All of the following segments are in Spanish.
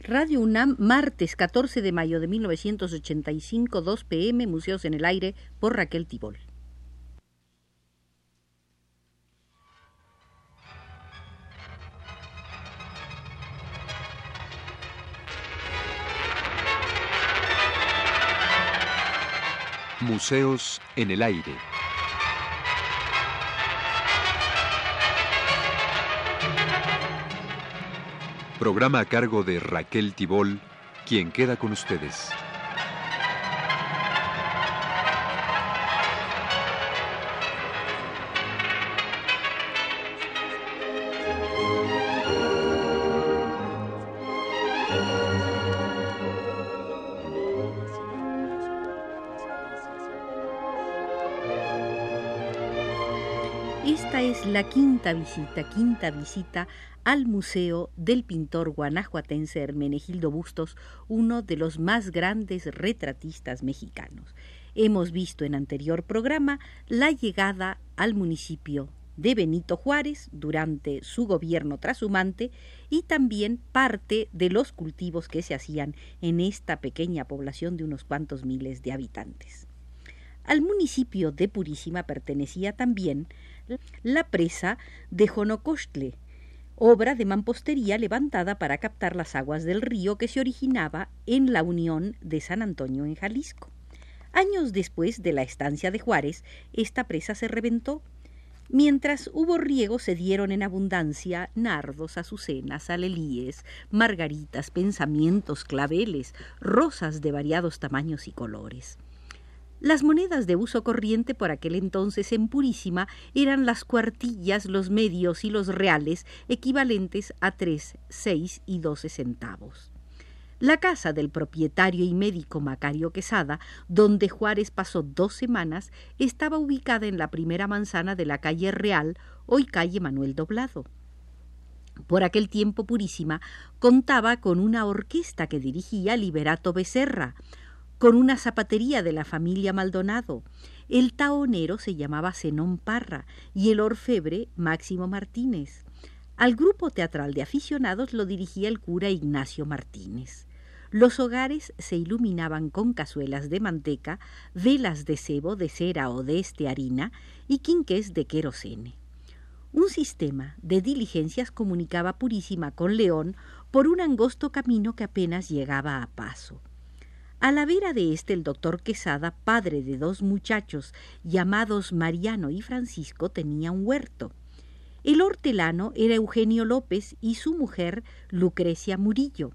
Radio UNAM, martes 14 de mayo de 1985, 2 pm, Museos en el Aire, por Raquel Tibol. Museos en el Aire. Programa a cargo de Raquel Tibol, quien queda con ustedes. Quinta visita, quinta visita al Museo del pintor guanajuatense Hermenegildo Bustos, uno de los más grandes retratistas mexicanos. Hemos visto en anterior programa la llegada al municipio de Benito Juárez durante su gobierno trashumante y también parte de los cultivos que se hacían en esta pequeña población de unos cuantos miles de habitantes. Al municipio de Purísima pertenecía también la presa de Jonocostle, obra de mampostería levantada para captar las aguas del río que se originaba en la unión de San Antonio en Jalisco. Años después de la estancia de Juárez, esta presa se reventó. Mientras hubo riego se dieron en abundancia nardos, azucenas, alelíes, margaritas, pensamientos, claveles, rosas de variados tamaños y colores. Las monedas de uso corriente por aquel entonces en Purísima eran las cuartillas, los medios y los reales, equivalentes a tres, seis y doce centavos. La casa del propietario y médico Macario Quesada, donde Juárez pasó dos semanas, estaba ubicada en la primera manzana de la calle Real, hoy calle Manuel Doblado. Por aquel tiempo Purísima contaba con una orquesta que dirigía Liberato Becerra, con una zapatería de la familia Maldonado. El taonero se llamaba Zenón Parra y el orfebre Máximo Martínez. Al grupo teatral de aficionados lo dirigía el cura Ignacio Martínez. Los hogares se iluminaban con cazuelas de manteca, velas de cebo, de cera o de estearina y quinqués de querosene. Un sistema de diligencias comunicaba Purísima con León por un angosto camino que apenas llegaba a paso. A la vera de este el doctor Quesada, padre de dos muchachos llamados Mariano y Francisco, tenía un huerto. El hortelano era Eugenio López y su mujer Lucrecia Murillo.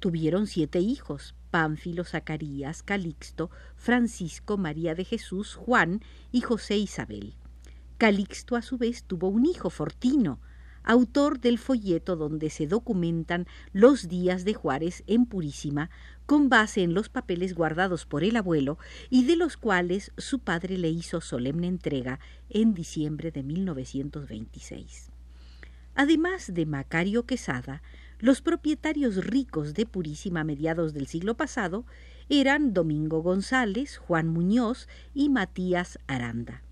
Tuvieron siete hijos, Pánfilo, Zacarías, Calixto, Francisco, María de Jesús, Juan y José Isabel. Calixto a su vez tuvo un hijo, Fortino, autor del folleto donde se documentan los días de Juárez en Purísima, con base en los papeles guardados por el abuelo y de los cuales su padre le hizo solemne entrega en diciembre de 1926. Además de Macario Quesada, los propietarios ricos de Purísima a mediados del siglo pasado eran Domingo González, Juan Muñoz y Matías Aranda.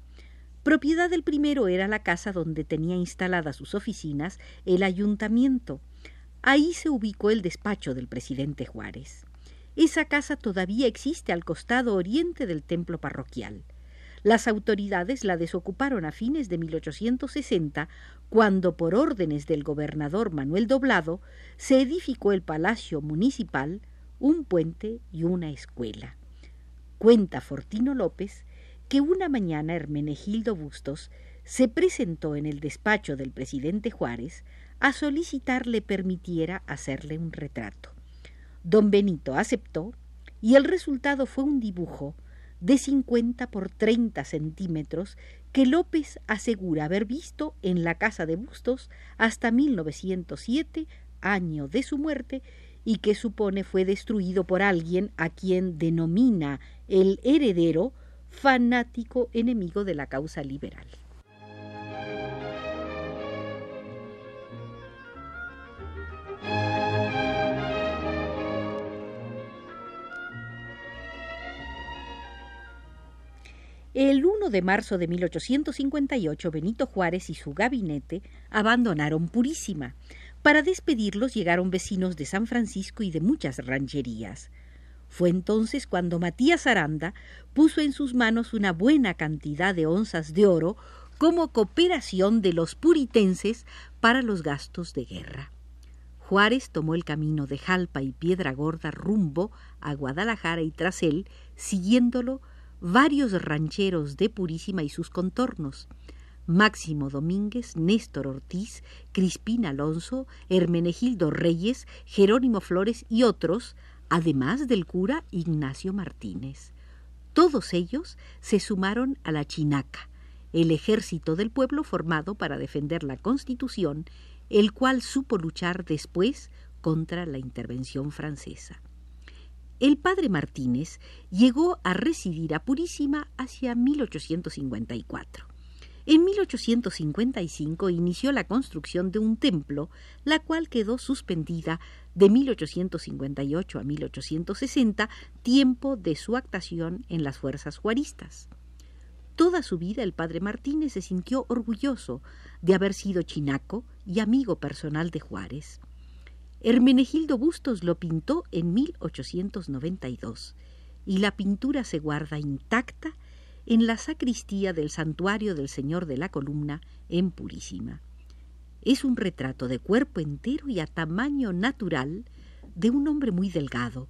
Propiedad del primero era la casa donde tenía instaladas sus oficinas el ayuntamiento. Ahí se ubicó el despacho del presidente Juárez. Esa casa todavía existe al costado oriente del templo parroquial. Las autoridades la desocuparon a fines de 1860, cuando por órdenes del gobernador Manuel Doblado se edificó el Palacio Municipal, un puente y una escuela. Cuenta Fortino López que una mañana Hermenegildo Bustos se presentó en el despacho del presidente Juárez a solicitarle permitiera hacerle un retrato. Don Benito aceptó y el resultado fue un dibujo de 50 por 30 centímetros que López asegura haber visto en la casa de Bustos hasta 1907, año de su muerte, y que supone fue destruido por alguien a quien denomina el heredero fanático enemigo de la causa liberal. El 1 de marzo de 1858, Benito Juárez y su gabinete abandonaron Purísima. Para despedirlos llegaron vecinos de San Francisco y de muchas rancherías. Fue entonces cuando Matías Aranda puso en sus manos una buena cantidad de onzas de oro como cooperación de los puritenses para los gastos de guerra. Juárez tomó el camino de Jalpa y Piedra Gorda rumbo a Guadalajara y tras él, siguiéndolo, varios rancheros de Purísima y sus contornos. Máximo Domínguez, Néstor Ortiz, Crispín Alonso, Hermenegildo Reyes, Jerónimo Flores y otros, además del cura Ignacio Martínez. Todos ellos se sumaron a la Chinaca, el ejército del pueblo formado para defender la Constitución, el cual supo luchar después contra la intervención francesa. El padre Martínez llegó a residir a Purísima hacia 1854. En 1855 inició la construcción de un templo, la cual quedó suspendida de 1858 a 1860, tiempo de su actuación en las fuerzas juaristas. Toda su vida el padre Martínez se sintió orgulloso de haber sido chinaco y amigo personal de Juárez. Hermenegildo Bustos lo pintó en 1892 y la pintura se guarda intacta en la sacristía del santuario del Señor de la Columna en Purísima. Es un retrato de cuerpo entero y a tamaño natural de un hombre muy delgado.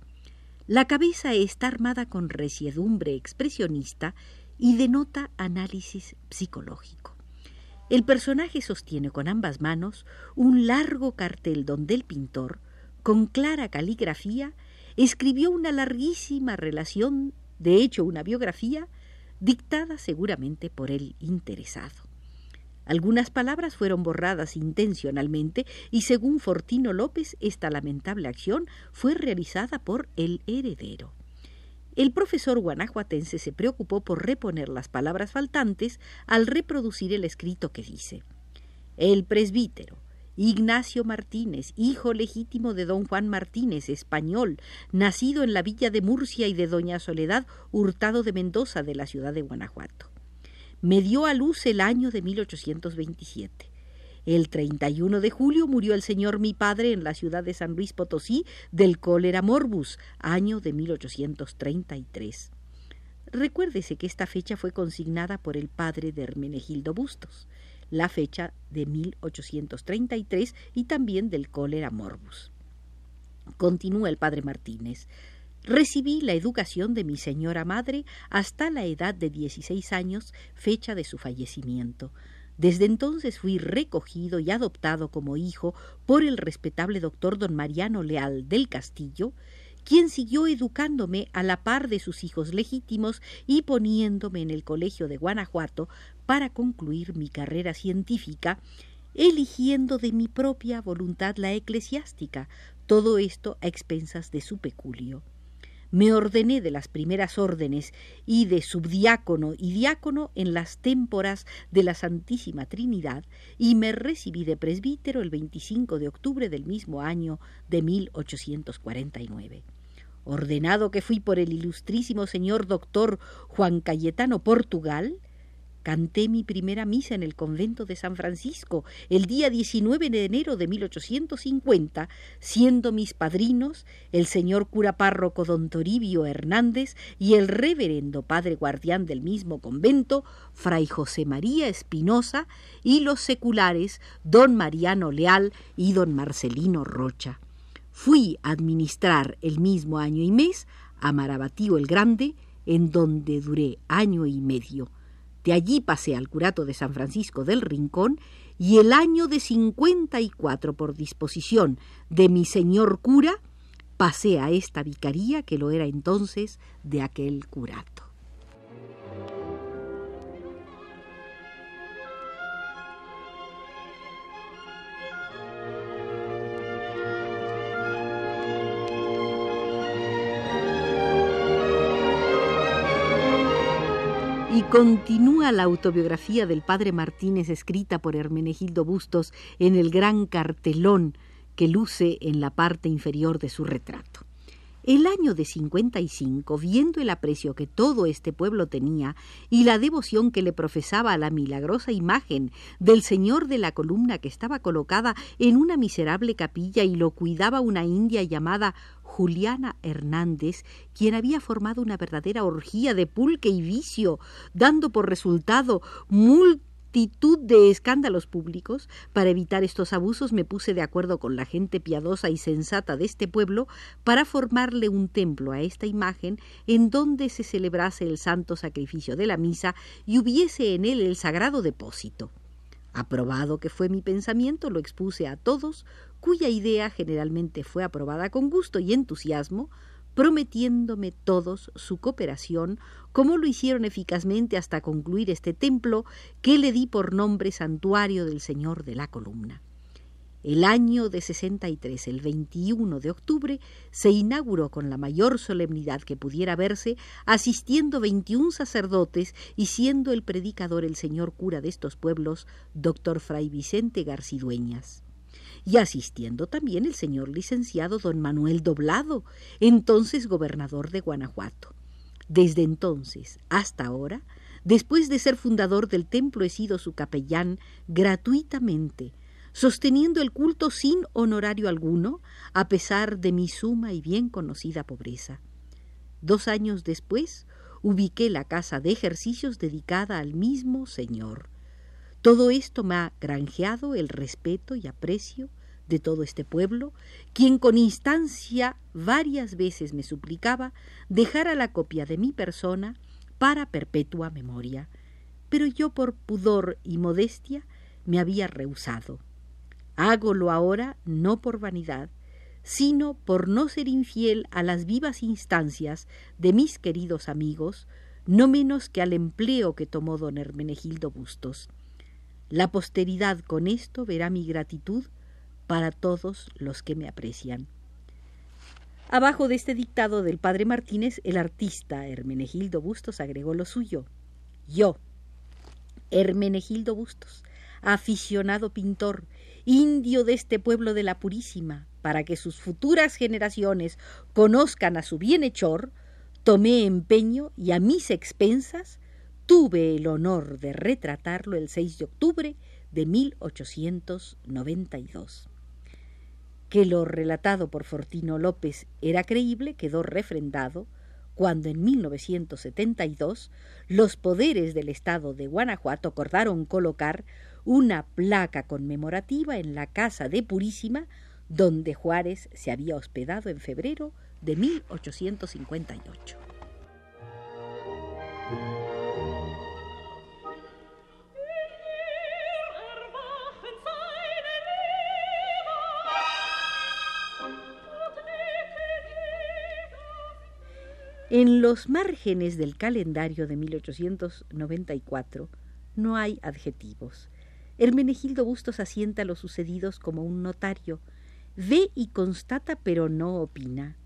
La cabeza está armada con resiedumbre expresionista y denota análisis psicológico. El personaje sostiene con ambas manos un largo cartel donde el pintor, con clara caligrafía, escribió una larguísima relación, de hecho una biografía, dictada seguramente por el interesado. Algunas palabras fueron borradas intencionalmente y según Fortino López esta lamentable acción fue realizada por el heredero. El profesor guanajuatense se preocupó por reponer las palabras faltantes al reproducir el escrito que dice El presbítero, Ignacio Martínez, hijo legítimo de don Juan Martínez, español, nacido en la villa de Murcia y de doña Soledad Hurtado de Mendoza de la ciudad de Guanajuato. Me dio a luz el año de 1827. El 31 de julio murió el señor mi padre en la ciudad de San Luis Potosí del cólera morbus, año de 1833. Recuérdese que esta fecha fue consignada por el padre de Hermenegildo Bustos la fecha de 1833 y también del cólera morbus. Continúa el padre Martínez. Recibí la educación de mi señora madre hasta la edad de 16 años, fecha de su fallecimiento. Desde entonces fui recogido y adoptado como hijo por el respetable doctor don Mariano Leal del Castillo, quien siguió educándome a la par de sus hijos legítimos y poniéndome en el colegio de Guanajuato para concluir mi carrera científica, eligiendo de mi propia voluntad la eclesiástica, todo esto a expensas de su peculio. Me ordené de las primeras órdenes y de subdiácono y diácono en las témporas de la Santísima Trinidad y me recibí de presbítero el 25 de octubre del mismo año de 1849 ordenado que fui por el ilustrísimo señor doctor Juan Cayetano Portugal, Canté mi primera misa en el convento de San Francisco el día 19 de enero de 1850, siendo mis padrinos el señor cura párroco don Toribio Hernández y el reverendo padre guardián del mismo convento, fray José María Espinosa, y los seculares don Mariano Leal y don Marcelino Rocha. Fui a administrar el mismo año y mes a Marabatío el Grande, en donde duré año y medio. De allí pasé al curato de San Francisco del Rincón y el año de cincuenta y cuatro por disposición de mi señor cura pasé a esta vicaría que lo era entonces de aquel curato. Continúa la autobiografía del padre Martínez escrita por Hermenegildo Bustos en el gran cartelón que luce en la parte inferior de su retrato. El año de 55, viendo el aprecio que todo este pueblo tenía y la devoción que le profesaba a la milagrosa imagen del Señor de la columna que estaba colocada en una miserable capilla y lo cuidaba una india llamada Juliana Hernández, quien había formado una verdadera orgía de pulque y vicio, dando por resultado de escándalos públicos, para evitar estos abusos me puse de acuerdo con la gente piadosa y sensata de este pueblo para formarle un templo a esta imagen en donde se celebrase el santo sacrificio de la misa y hubiese en él el sagrado depósito. Aprobado que fue mi pensamiento, lo expuse a todos, cuya idea generalmente fue aprobada con gusto y entusiasmo, prometiéndome todos su cooperación, como lo hicieron eficazmente hasta concluir este templo que le di por nombre Santuario del Señor de la Columna. El año de 63, el 21 de octubre, se inauguró con la mayor solemnidad que pudiera verse, asistiendo 21 sacerdotes y siendo el predicador el señor cura de estos pueblos, doctor Fray Vicente Garcidueñas y asistiendo también el señor licenciado don Manuel Doblado, entonces gobernador de Guanajuato. Desde entonces hasta ahora, después de ser fundador del templo, he sido su capellán gratuitamente, sosteniendo el culto sin honorario alguno, a pesar de mi suma y bien conocida pobreza. Dos años después, ubiqué la casa de ejercicios dedicada al mismo Señor. Todo esto me ha granjeado el respeto y aprecio de todo este pueblo, quien con instancia varias veces me suplicaba dejara la copia de mi persona para perpetua memoria, pero yo por pudor y modestia me había rehusado. Hágolo ahora no por vanidad, sino por no ser infiel a las vivas instancias de mis queridos amigos, no menos que al empleo que tomó don Hermenegildo Bustos. La posteridad con esto verá mi gratitud para todos los que me aprecian. Abajo de este dictado del padre Martínez, el artista Hermenegildo Bustos agregó lo suyo. Yo, Hermenegildo Bustos, aficionado pintor, indio de este pueblo de la Purísima, para que sus futuras generaciones conozcan a su bienhechor, tomé empeño y a mis expensas tuve el honor de retratarlo el 6 de octubre de 1892 que lo relatado por Fortino López era creíble quedó refrendado cuando en 1972 los poderes del estado de Guanajuato acordaron colocar una placa conmemorativa en la casa de Purísima donde Juárez se había hospedado en febrero de 1858. En los márgenes del calendario de 1894 no hay adjetivos. Hermenegildo Bustos asienta los sucedidos como un notario. Ve y constata pero no opina.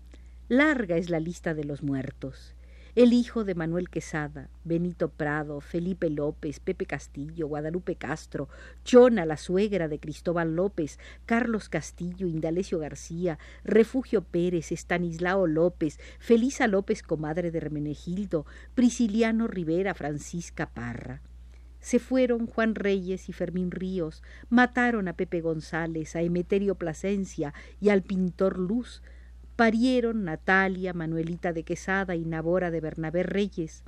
Larga es la lista de los muertos el hijo de Manuel Quesada, Benito Prado, Felipe López, Pepe Castillo, Guadalupe Castro, Chona, la suegra de Cristóbal López, Carlos Castillo, Indalecio García, Refugio Pérez, Estanislao López, Felisa López, comadre de Hermenegildo, Prisciliano Rivera, Francisca Parra. Se fueron Juan Reyes y Fermín Ríos, mataron a Pepe González, a Emeterio Plasencia y al pintor Luz, parieron Natalia, Manuelita de Quesada y Nabora de Bernabé Reyes.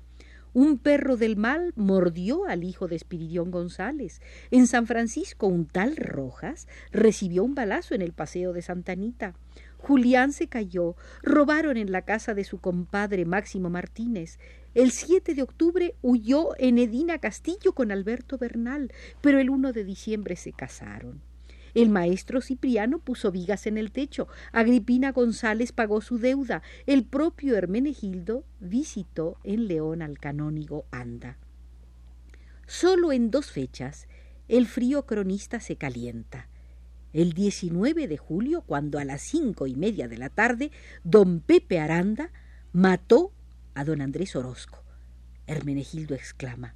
Un perro del mal mordió al hijo de Espiridión González. En San Francisco, un tal Rojas recibió un balazo en el paseo de Santa Anita. Julián se cayó. Robaron en la casa de su compadre Máximo Martínez. El 7 de octubre huyó en Edina Castillo con Alberto Bernal, pero el 1 de diciembre se casaron. El maestro Cipriano puso vigas en el techo, Agripina González pagó su deuda, el propio Hermenegildo visitó en León al canónigo Anda. Solo en dos fechas el frío cronista se calienta. El 19 de julio, cuando a las cinco y media de la tarde, don Pepe Aranda mató a don Andrés Orozco. Hermenegildo exclama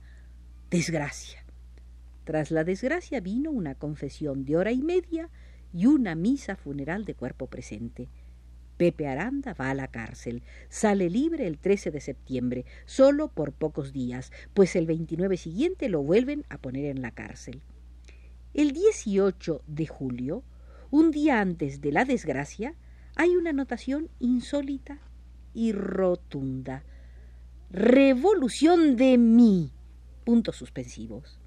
Desgracia. Tras la desgracia vino una confesión de hora y media y una misa funeral de cuerpo presente. Pepe Aranda va a la cárcel. Sale libre el 13 de septiembre, solo por pocos días, pues el 29 siguiente lo vuelven a poner en la cárcel. El 18 de julio, un día antes de la desgracia, hay una anotación insólita y rotunda. Revolución de mí. Puntos suspensivos.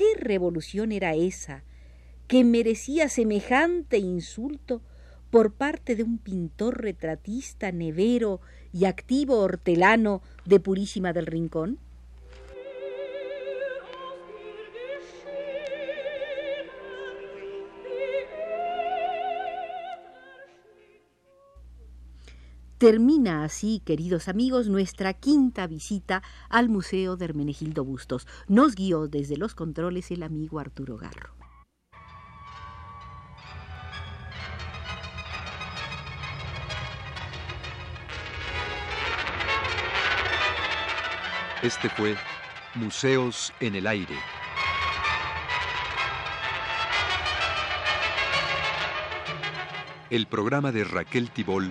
¿Qué revolución era esa que merecía semejante insulto por parte de un pintor retratista, nevero y activo hortelano de Purísima del Rincón? Termina así, queridos amigos, nuestra quinta visita al Museo de Hermenegildo Bustos. Nos guió desde los controles el amigo Arturo Garro. Este fue Museos en el Aire. El programa de Raquel Tibol